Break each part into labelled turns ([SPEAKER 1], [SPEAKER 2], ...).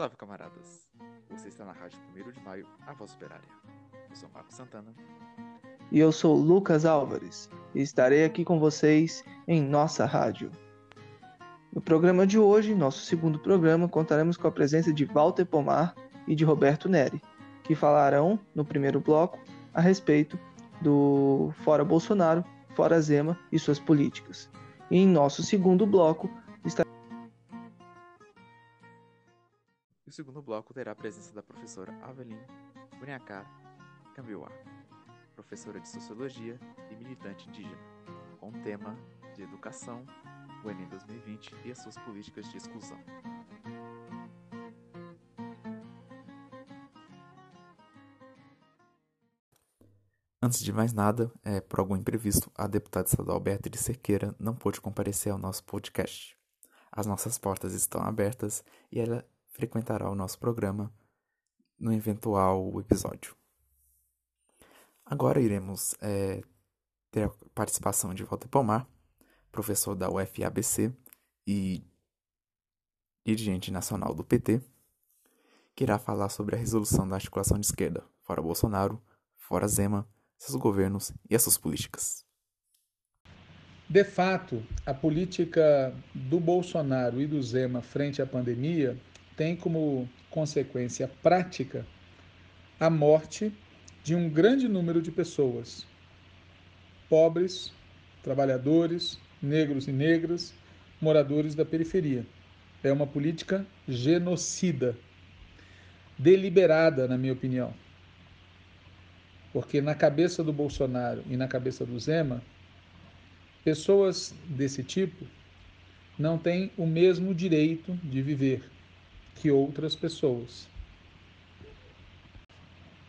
[SPEAKER 1] Salve, camaradas! Você está na Rádio 1 de Maio, a voz operária. Eu sou Marco Santana.
[SPEAKER 2] E eu sou Lucas Álvares e estarei aqui com vocês em nossa rádio. No programa de hoje, nosso segundo programa, contaremos com a presença de Walter Pomar e de Roberto Neri, que falarão, no primeiro bloco, a respeito do Fora Bolsonaro, Fora Zema e suas políticas. E em nosso segundo bloco,
[SPEAKER 1] o segundo bloco terá a presença da professora Avelin Bunyacar Cambiuá, professora de Sociologia e militante indígena, com o tema de Educação, o Enem 2020 e as suas políticas de exclusão. Antes de mais nada, é, por algum imprevisto, a deputada estadual Beatriz Cerqueira não pôde comparecer ao nosso podcast. As nossas portas estão abertas e ela frequentará o nosso programa no eventual episódio. Agora iremos é, ter a participação de Walter Pomar, professor da UFABC e dirigente nacional do PT, que irá falar sobre a resolução da articulação de esquerda, fora Bolsonaro, fora Zema, seus governos e as suas políticas.
[SPEAKER 3] De fato, a política do Bolsonaro e do Zema frente à pandemia tem como consequência prática a morte de um grande número de pessoas, pobres, trabalhadores, negros e negras, moradores da periferia. É uma política genocida, deliberada, na minha opinião. Porque na cabeça do Bolsonaro e na cabeça do Zema, pessoas desse tipo não têm o mesmo direito de viver que outras pessoas.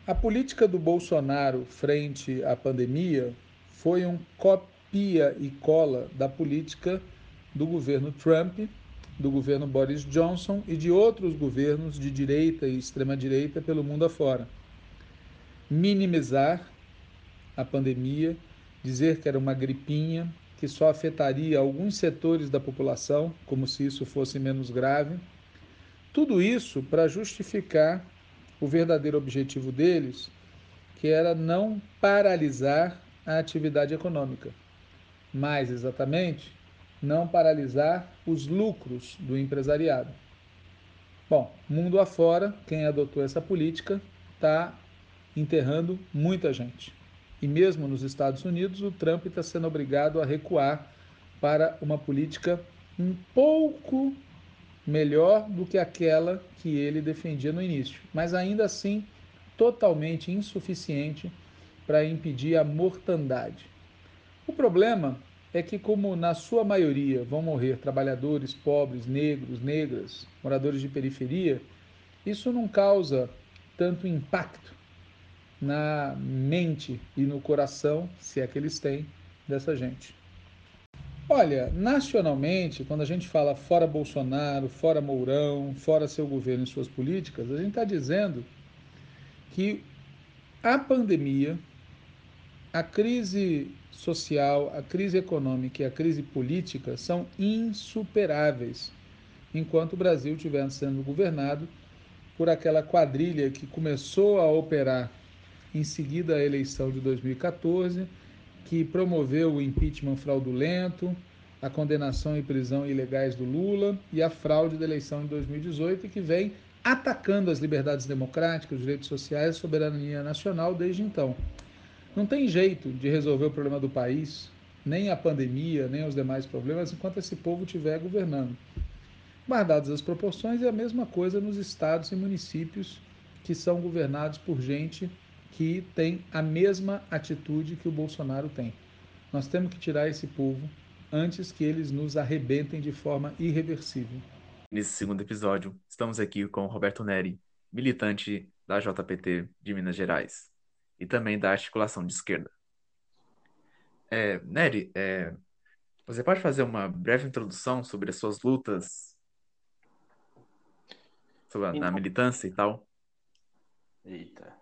[SPEAKER 3] A política do Bolsonaro frente à pandemia foi um copia e cola da política do governo Trump, do governo Boris Johnson e de outros governos de direita e extrema-direita pelo mundo afora minimizar a pandemia, dizer que era uma gripinha que só afetaria alguns setores da população, como se isso fosse menos grave. Tudo isso para justificar o verdadeiro objetivo deles, que era não paralisar a atividade econômica. Mais exatamente, não paralisar os lucros do empresariado. Bom, mundo afora, quem adotou essa política está enterrando muita gente. E mesmo nos Estados Unidos, o Trump está sendo obrigado a recuar para uma política um pouco melhor do que aquela que ele defendia no início, mas ainda assim totalmente insuficiente para impedir a mortandade. O problema é que, como na sua maioria vão morrer trabalhadores pobres, negros, negras, moradores de periferia, isso não causa tanto impacto na mente e no coração, se é que eles têm, dessa gente. Olha, nacionalmente, quando a gente fala fora Bolsonaro, fora Mourão, fora seu governo e suas políticas, a gente está dizendo que a pandemia, a crise social, a crise econômica e a crise política são insuperáveis enquanto o Brasil estiver sendo governado por aquela quadrilha que começou a operar em seguida à eleição de 2014, que promoveu o impeachment fraudulento, a condenação e prisão ilegais do Lula e a fraude da eleição de 2018, e que vem atacando as liberdades democráticas, os direitos sociais, a soberania nacional desde então. Não tem jeito de resolver o problema do país, nem a pandemia, nem os demais problemas, enquanto esse povo estiver governando. Guardadas as proporções, é a mesma coisa nos estados e municípios que são governados por gente que tem a mesma atitude que o Bolsonaro tem. Nós temos que tirar esse povo antes que eles nos arrebentem de forma irreversível.
[SPEAKER 1] Nesse segundo episódio, estamos aqui com Roberto Neri, militante da JPT de Minas Gerais e também da articulação de esquerda. É, Neri, é, você pode fazer uma breve introdução sobre as suas lutas sobre a, então, na militância e tal?
[SPEAKER 4] Eita.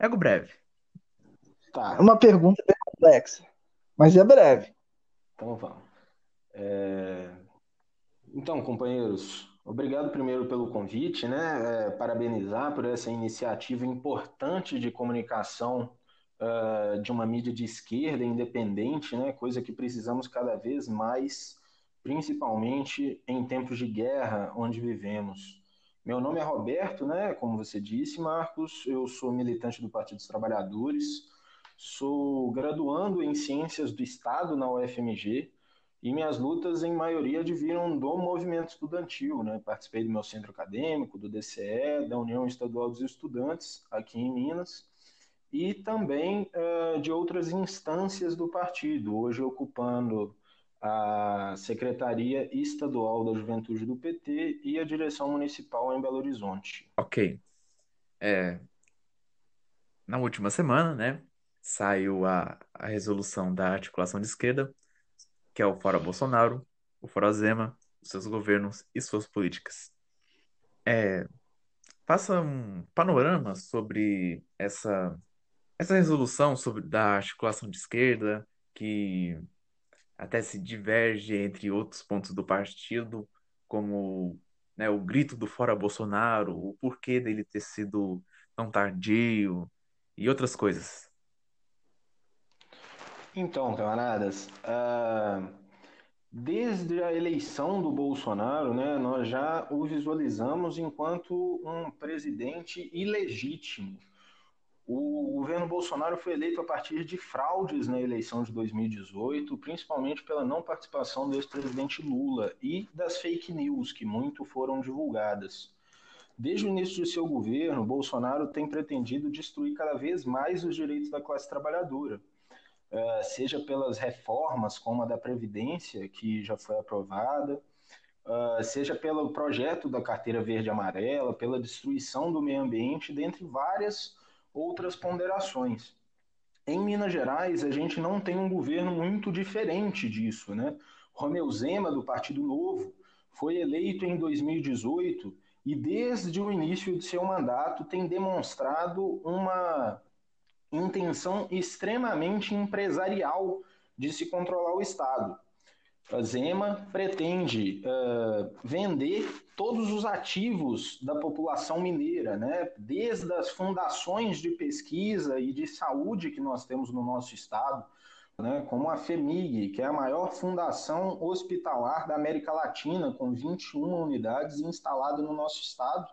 [SPEAKER 1] Ego breve.
[SPEAKER 2] Tá. É uma pergunta bem complexa, mas é breve.
[SPEAKER 4] Então vamos. É... Então, companheiros, Obrigado primeiro pelo convite, né? É, parabenizar por essa iniciativa importante de comunicação uh, de uma mídia de esquerda independente, né? Coisa que precisamos cada vez mais, principalmente em tempos de guerra onde vivemos. Meu nome é Roberto, né? Como você disse, Marcos, eu sou militante do Partido dos Trabalhadores, sou graduando em Ciências do Estado na UFMG e minhas lutas, em maioria, adviram do movimento estudantil. Né? Participei do meu centro acadêmico, do DCE, da União Estadual dos Estudantes, aqui em Minas, e também uh, de outras instâncias do partido, hoje ocupando a Secretaria Estadual da Juventude do PT e a Direção Municipal em Belo Horizonte.
[SPEAKER 1] Ok. É, na última semana, né, saiu a, a resolução da articulação de esquerda que é o Fora Bolsonaro, o Fora Zema, os seus governos e suas políticas. É, faça um panorama sobre essa, essa resolução sobre, da articulação de esquerda, que até se diverge entre outros pontos do partido, como né, o grito do Fora Bolsonaro, o porquê dele ter sido tão tardio e outras coisas.
[SPEAKER 4] Então, camaradas, uh, desde a eleição do Bolsonaro, né, nós já o visualizamos enquanto um presidente ilegítimo. O governo Bolsonaro foi eleito a partir de fraudes na eleição de 2018, principalmente pela não participação do ex-presidente Lula e das fake news que muito foram divulgadas. Desde o início de seu governo, Bolsonaro tem pretendido destruir cada vez mais os direitos da classe trabalhadora uh, seja pelas reformas, como a da Previdência, que já foi aprovada, uh, seja pelo projeto da Carteira Verde Amarela, pela destruição do meio ambiente, dentre várias outras ponderações. Em Minas Gerais, a gente não tem um governo muito diferente disso, né? Romeu Zema, do Partido Novo, foi eleito em 2018 e, desde o início de seu mandato, tem demonstrado uma intenção extremamente empresarial de se controlar o Estado. A Zema pretende uh, vender todos os ativos da população mineira, né? desde as fundações de pesquisa e de saúde que nós temos no nosso estado, né? como a FEMIG, que é a maior fundação hospitalar da América Latina, com 21 unidades instaladas no nosso estado,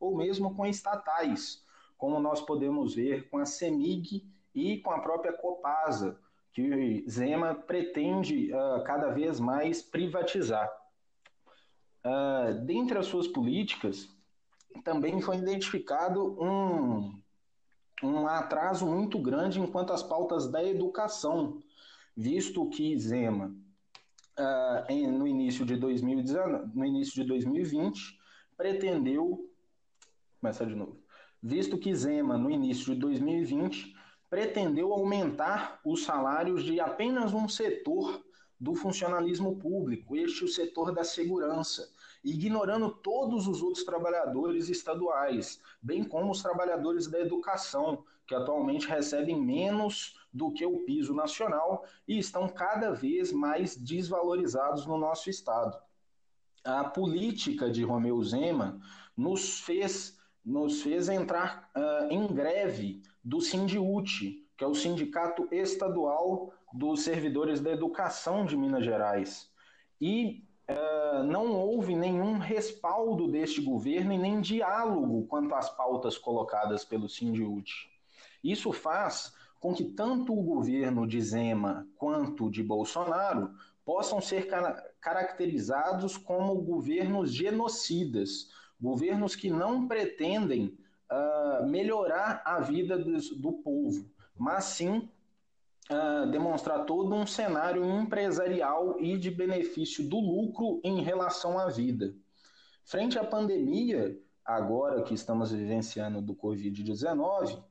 [SPEAKER 4] ou mesmo com estatais como nós podemos ver com a CEMIG e com a própria Copasa, que Zema pretende uh, cada vez mais privatizar. Uh, dentre as suas políticas, também foi identificado um, um atraso muito grande enquanto às pautas da educação, visto que Zema, uh, em, no, início de 2019, no início de 2020, pretendeu. Começar de novo visto que Zema, no início de 2020, pretendeu aumentar os salários de apenas um setor do funcionalismo público, este o setor da segurança, ignorando todos os outros trabalhadores estaduais, bem como os trabalhadores da educação, que atualmente recebem menos do que o piso nacional e estão cada vez mais desvalorizados no nosso estado. A política de Romeu Zema nos fez nos fez entrar uh, em greve do Sindiúti, que é o Sindicato Estadual dos Servidores da Educação de Minas Gerais. E uh, não houve nenhum respaldo deste governo e nem diálogo quanto às pautas colocadas pelo Sindiúti. Isso faz com que tanto o governo de Zema quanto de Bolsonaro possam ser caracterizados como governos genocidas, governos que não pretendem uh, melhorar a vida do, do povo, mas sim uh, demonstrar todo um cenário empresarial e de benefício do lucro em relação à vida. Frente à pandemia, agora que estamos vivenciando do Covid-19,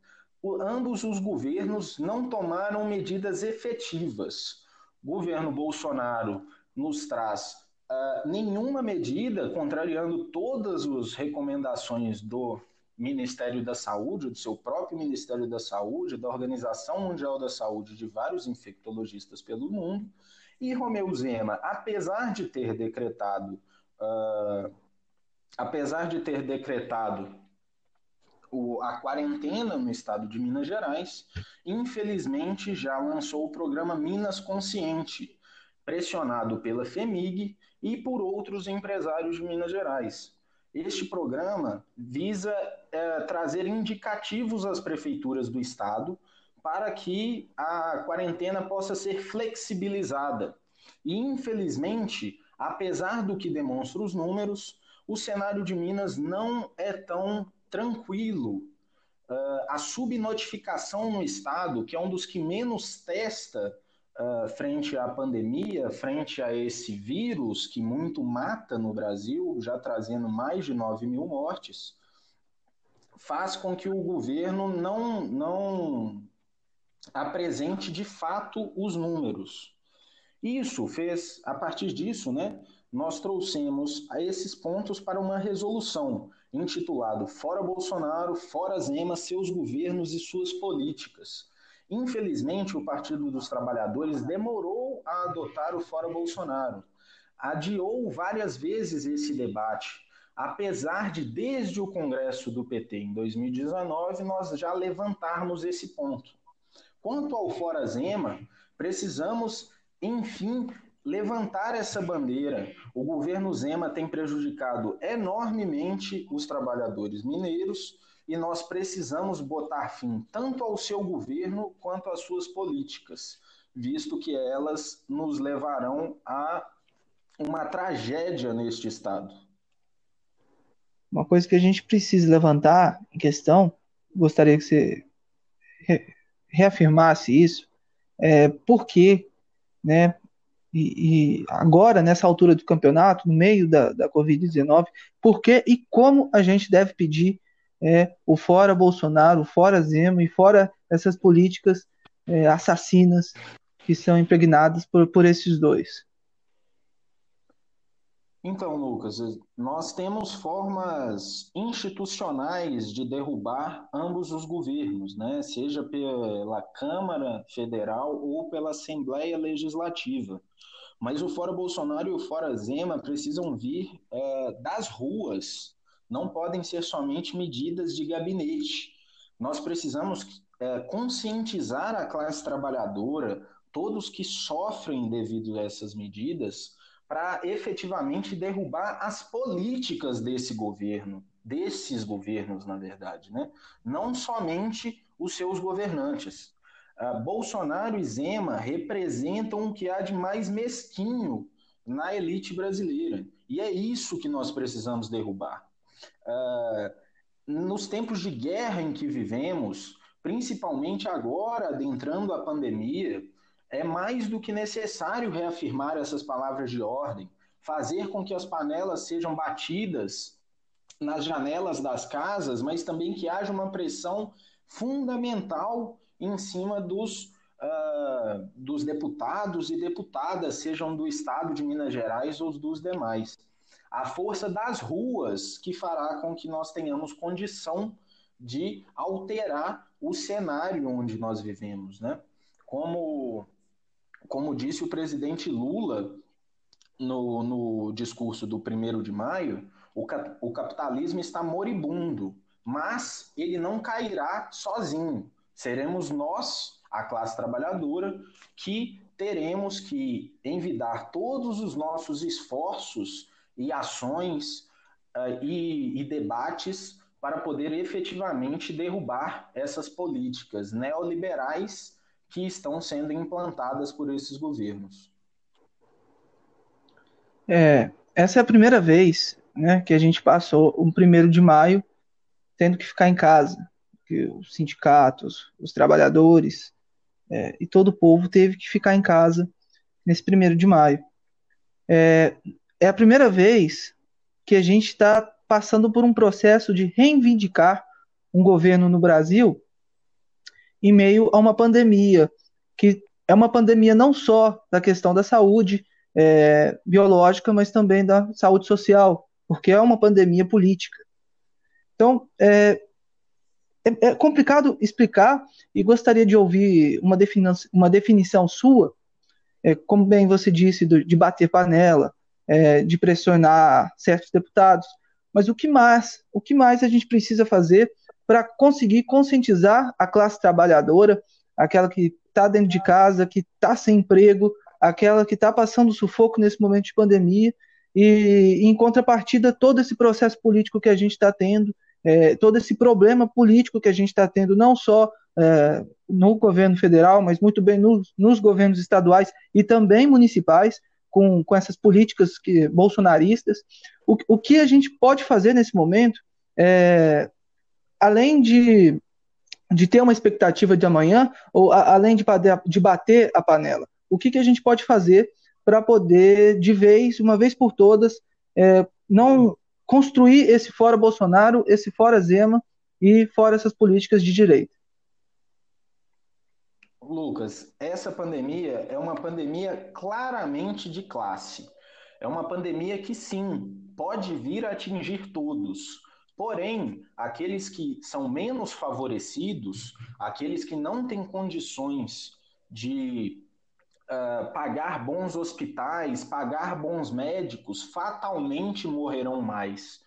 [SPEAKER 4] ambos os governos não tomaram medidas efetivas. O governo Bolsonaro nos traz uh, nenhuma medida, contrariando todas as recomendações do Ministério da Saúde, do seu próprio Ministério da Saúde, da Organização Mundial da Saúde, de vários infectologistas pelo mundo. E Romeu Zema, apesar de ter decretado uh, apesar de ter decretado o, a quarentena no estado de Minas Gerais, infelizmente já lançou o programa Minas Consciente, pressionado pela FEMIG e por outros empresários de Minas Gerais. Este programa visa é, trazer indicativos às prefeituras do estado para que a quarentena possa ser flexibilizada. E, infelizmente, apesar do que demonstram os números, o cenário de Minas não é tão tranquilo. Uh, a subnotificação no estado, que é um dos que menos testa uh, frente à pandemia, frente a esse vírus que muito mata no Brasil, já trazendo mais de 9 mil mortes, faz com que o governo não, não apresente de fato os números. Isso fez, a partir disso, né, nós trouxemos a esses pontos para uma resolução intitulado Fora Bolsonaro, Fora Zema, seus governos e suas políticas. Infelizmente, o Partido dos Trabalhadores demorou a adotar o Fora Bolsonaro. Adiou várias vezes esse debate, apesar de, desde o Congresso do PT em 2019, nós já levantarmos esse ponto. Quanto ao Fora Zema, precisamos, enfim, levantar essa bandeira. O governo Zema tem prejudicado enormemente os trabalhadores mineiros e nós precisamos botar fim tanto ao seu governo quanto às suas políticas, visto que elas nos levarão a uma tragédia neste estado.
[SPEAKER 2] Uma coisa que a gente precisa levantar em questão, gostaria que você reafirmasse isso, é por que né, e, e, agora, nessa altura do campeonato, no meio da, da Covid-19, por que e como a gente deve pedir é, o fora Bolsonaro, o fora Zema e fora essas políticas é, assassinas que são impregnadas por, por esses dois?
[SPEAKER 4] Então, Lucas, nós temos formas institucionais de derrubar ambos os governos, né? seja pela Câmara Federal ou pela Assembleia Legislativa. Mas o Fora Bolsonaro e o Fora Zema precisam vir é, das ruas, não podem ser somente medidas de gabinete. Nós precisamos é, conscientizar a classe trabalhadora, todos que sofrem devido a essas medidas, para efetivamente derrubar as políticas desse governo, desses governos, na verdade, né? não somente os seus governantes. Uh, Bolsonaro e Zema representam o que há de mais mesquinho na elite brasileira. E é isso que nós precisamos derrubar. Uh, nos tempos de guerra em que vivemos, principalmente agora, adentrando a pandemia, é mais do que necessário reafirmar essas palavras de ordem, fazer com que as panelas sejam batidas nas janelas das casas, mas também que haja uma pressão fundamental em cima dos, uh, dos deputados e deputadas, sejam do estado de Minas Gerais ou dos demais. A força das ruas que fará com que nós tenhamos condição de alterar o cenário onde nós vivemos, né? Como, como disse o presidente Lula no, no discurso do 1 de maio, o, o capitalismo está moribundo, mas ele não cairá sozinho. Seremos nós, a classe trabalhadora, que teremos que envidar todos os nossos esforços e ações uh, e, e debates para poder efetivamente derrubar essas políticas neoliberais que estão sendo implantadas por esses governos.
[SPEAKER 2] É, essa é a primeira vez né, que a gente passou o primeiro de maio tendo que ficar em casa que os sindicatos, os trabalhadores é, e todo o povo teve que ficar em casa nesse primeiro de maio. É, é a primeira vez que a gente está passando por um processo de reivindicar um governo no Brasil em meio a uma pandemia, que é uma pandemia não só da questão da saúde é, biológica, mas também da saúde social, porque é uma pandemia política. Então, é, é, é complicado explicar e gostaria de ouvir uma, definição, uma definição sua, é, como bem você disse, do, de bater panela, é, de pressionar certos deputados, mas o que mais, o que mais a gente precisa fazer para conseguir conscientizar a classe trabalhadora, aquela que está dentro de casa, que está sem emprego, aquela que está passando sufoco nesse momento de pandemia, e em contrapartida, todo esse processo político que a gente está tendo, é, todo esse problema político que a gente está tendo, não só é, no governo federal, mas muito bem nos, nos governos estaduais e também municipais, com, com essas políticas que, bolsonaristas. O, o que a gente pode fazer nesse momento, é, além de, de ter uma expectativa de amanhã, ou a, além de, de bater a panela, o que, que a gente pode fazer para poder, de vez, uma vez por todas, é, não construir esse fora Bolsonaro, esse fora Zema e fora essas políticas de direita.
[SPEAKER 4] Lucas, essa pandemia é uma pandemia claramente de classe. É uma pandemia que sim, pode vir a atingir todos. Porém, aqueles que são menos favorecidos, aqueles que não têm condições de uh, pagar bons hospitais, pagar bons médicos, fatalmente morrerão mais.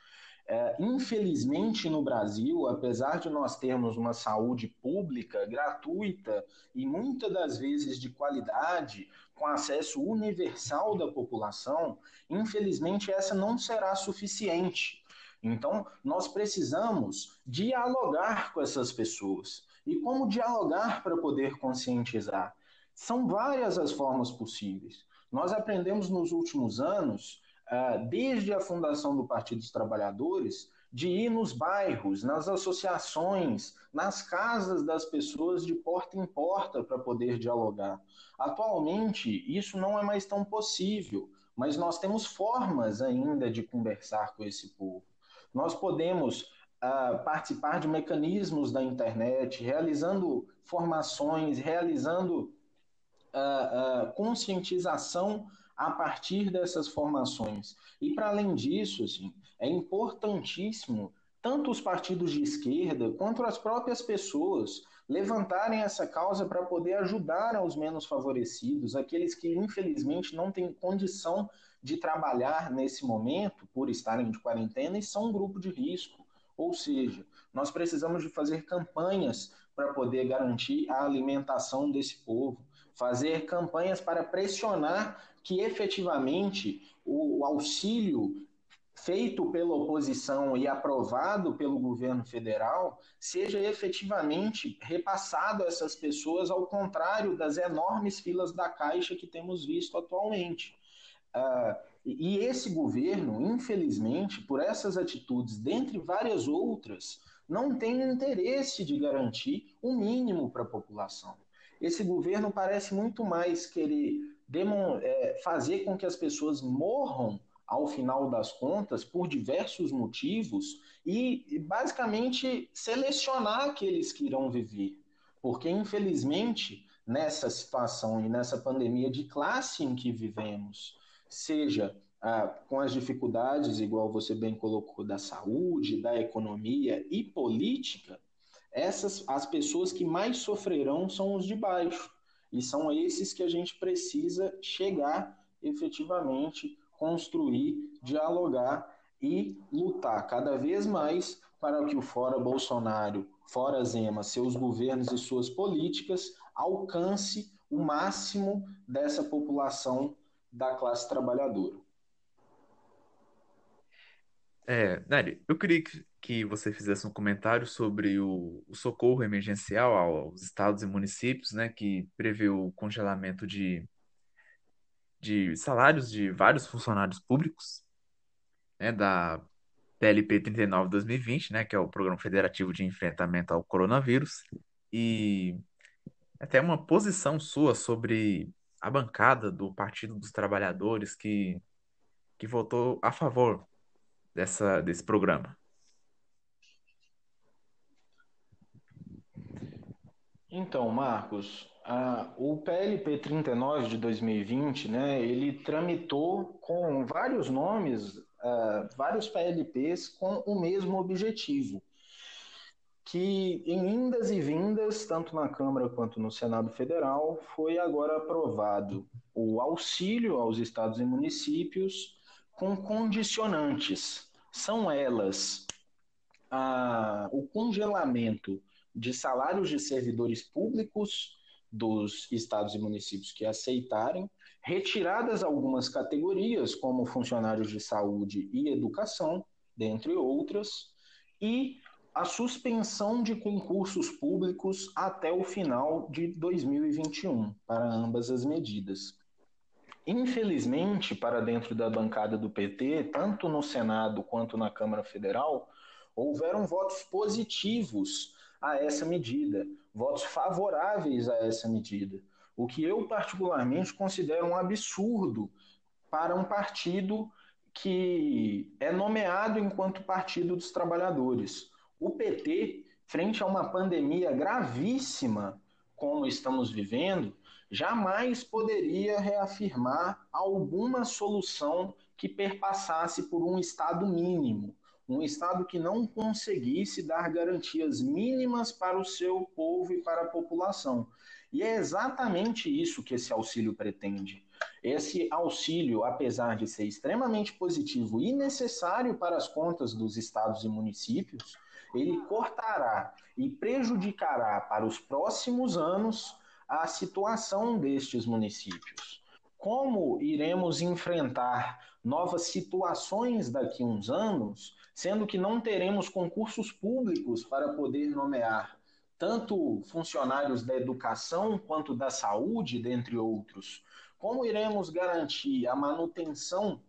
[SPEAKER 4] É, infelizmente, no Brasil, apesar de nós termos uma saúde pública gratuita e muitas das vezes de qualidade, com acesso universal da população, infelizmente essa não será suficiente. Então, nós precisamos dialogar com essas pessoas. E como dialogar para poder conscientizar? São várias as formas possíveis. Nós aprendemos nos últimos anos desde a fundação do Partido dos Trabalhadores, de ir nos bairros, nas associações, nas casas das pessoas de porta em porta para poder dialogar. Atualmente, isso não é mais tão possível, mas nós temos formas ainda de conversar com esse povo. Nós podemos uh, participar de mecanismos da internet, realizando formações, realizando uh, uh, conscientização a partir dessas formações. E para além disso, assim, é importantíssimo tanto os partidos de esquerda quanto as próprias pessoas levantarem essa causa para poder ajudar aos menos favorecidos, aqueles que infelizmente não têm condição de trabalhar nesse momento por estarem de quarentena e são um grupo de risco. Ou seja, nós precisamos de fazer campanhas para poder garantir a alimentação desse povo, fazer campanhas para pressionar que efetivamente o, auxílio feito pela oposição e aprovado pelo governo federal seja efetivamente repassado a essas pessoas, ao contrário das enormes filas da Caixa que temos visto atualmente. Uh, e esse governo, infelizmente, por essas atitudes, dentre várias outras, não tem interesse de garantir o mínimo para a população. Esse governo parece muito mais querer é, fazer com que as pessoas morram ao final das contas por diversos motivos e basicamente selecionar aqueles que irão viver. Porque, infelizmente, nessa situação e nessa pandemia de classe em que vivemos, seja ah, com as dificuldades, igual você bem colocou, da saúde, da economia e política, essas as pessoas que mais sofrerão são os de baixo. E são esses que a gente precisa chegar efetivamente, construir, dialogar e lutar cada vez mais para que o fora Bolsonaro, fora Zema, seus governos e suas políticas alcance o máximo dessa população da classe trabalhadora.
[SPEAKER 1] É, Nery, eu queria que, que você fizesse um comentário sobre o, o, socorro emergencial aos estados e municípios, né, que prevê o congelamento de, de salários de vários funcionários públicos, né, da PLP 39-2020, né, que é o Programa Federativo de Enfrentamento ao Coronavírus, e até uma posição sua sobre a bancada do Partido dos Trabalhadores que, que votou a favor dessa, desse programa?
[SPEAKER 4] Então, Marcos, a, o PLP 39 de 2020, né, ele tramitou com vários nomes, uh, vários PLPs com o mesmo objetivo, que em indas e vindas, tanto na Câmara quanto no Senado Federal, foi agora aprovado o auxílio aos estados e municípios com condicionantes. São elas a, o congelamento de salários de servidores públicos dos estados e municípios que aceitarem, retiradas algumas categorias, como funcionários de saúde e educação, dentre outras, e a suspensão de concursos públicos até o final de 2021 para ambas as medidas. Infelizmente, para dentro da bancada do PT, tanto no Senado quanto na Câmara Federal, houveram votos positivos a essa medida, votos favoráveis a essa medida, o que eu particularmente considero um absurdo para um partido que é nomeado enquanto Partido dos Trabalhadores. O PT, frente a uma pandemia gravíssima como estamos vivendo, jamais poderia reafirmar alguma solução que perpassasse por um Estado mínimo, um Estado que não conseguisse dar garantias mínimas para o seu povo e para a população. E é exatamente isso que esse auxílio pretende. Esse auxílio, apesar de ser extremamente positivo e necessário para as contas dos estados e municípios, ele cortará e prejudicará para os próximos anos a situação destes municípios. Como iremos enfrentar novas situações daqui a uns anos, sendo que não teremos concursos públicos para poder nomear tanto funcionários da educação quanto da saúde, dentre outros? Como iremos garantir a manutenção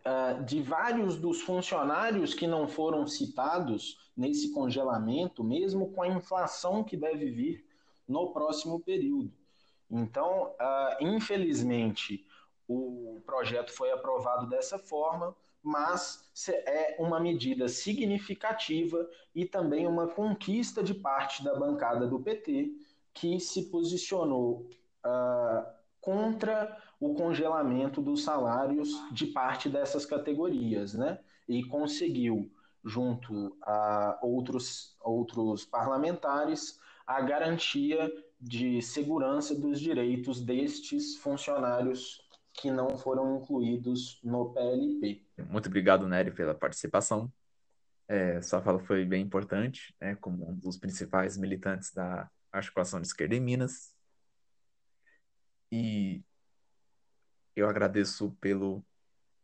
[SPEAKER 4] uh, de vários dos funcionários que não foram citados nesse congelamento, mesmo com a inflação que deve vir no próximo período? Então, uh, infelizmente, o projeto foi aprovado dessa forma, mas é uma medida significativa e também uma conquista de parte da bancada do PT, que se posicionou uh, contra o congelamento dos salários de parte dessas categorias, né? E conseguiu, junto a outros, outros parlamentares, a garantia de segurança dos direitos destes funcionários que não foram incluídos no PLP.
[SPEAKER 1] Muito obrigado, Nery, pela participação. É, sua fala foi bem importante, né, como um dos principais militantes da articulação de esquerda em Minas. E eu agradeço pelo,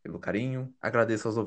[SPEAKER 1] pelo carinho, agradeço aos ouvintes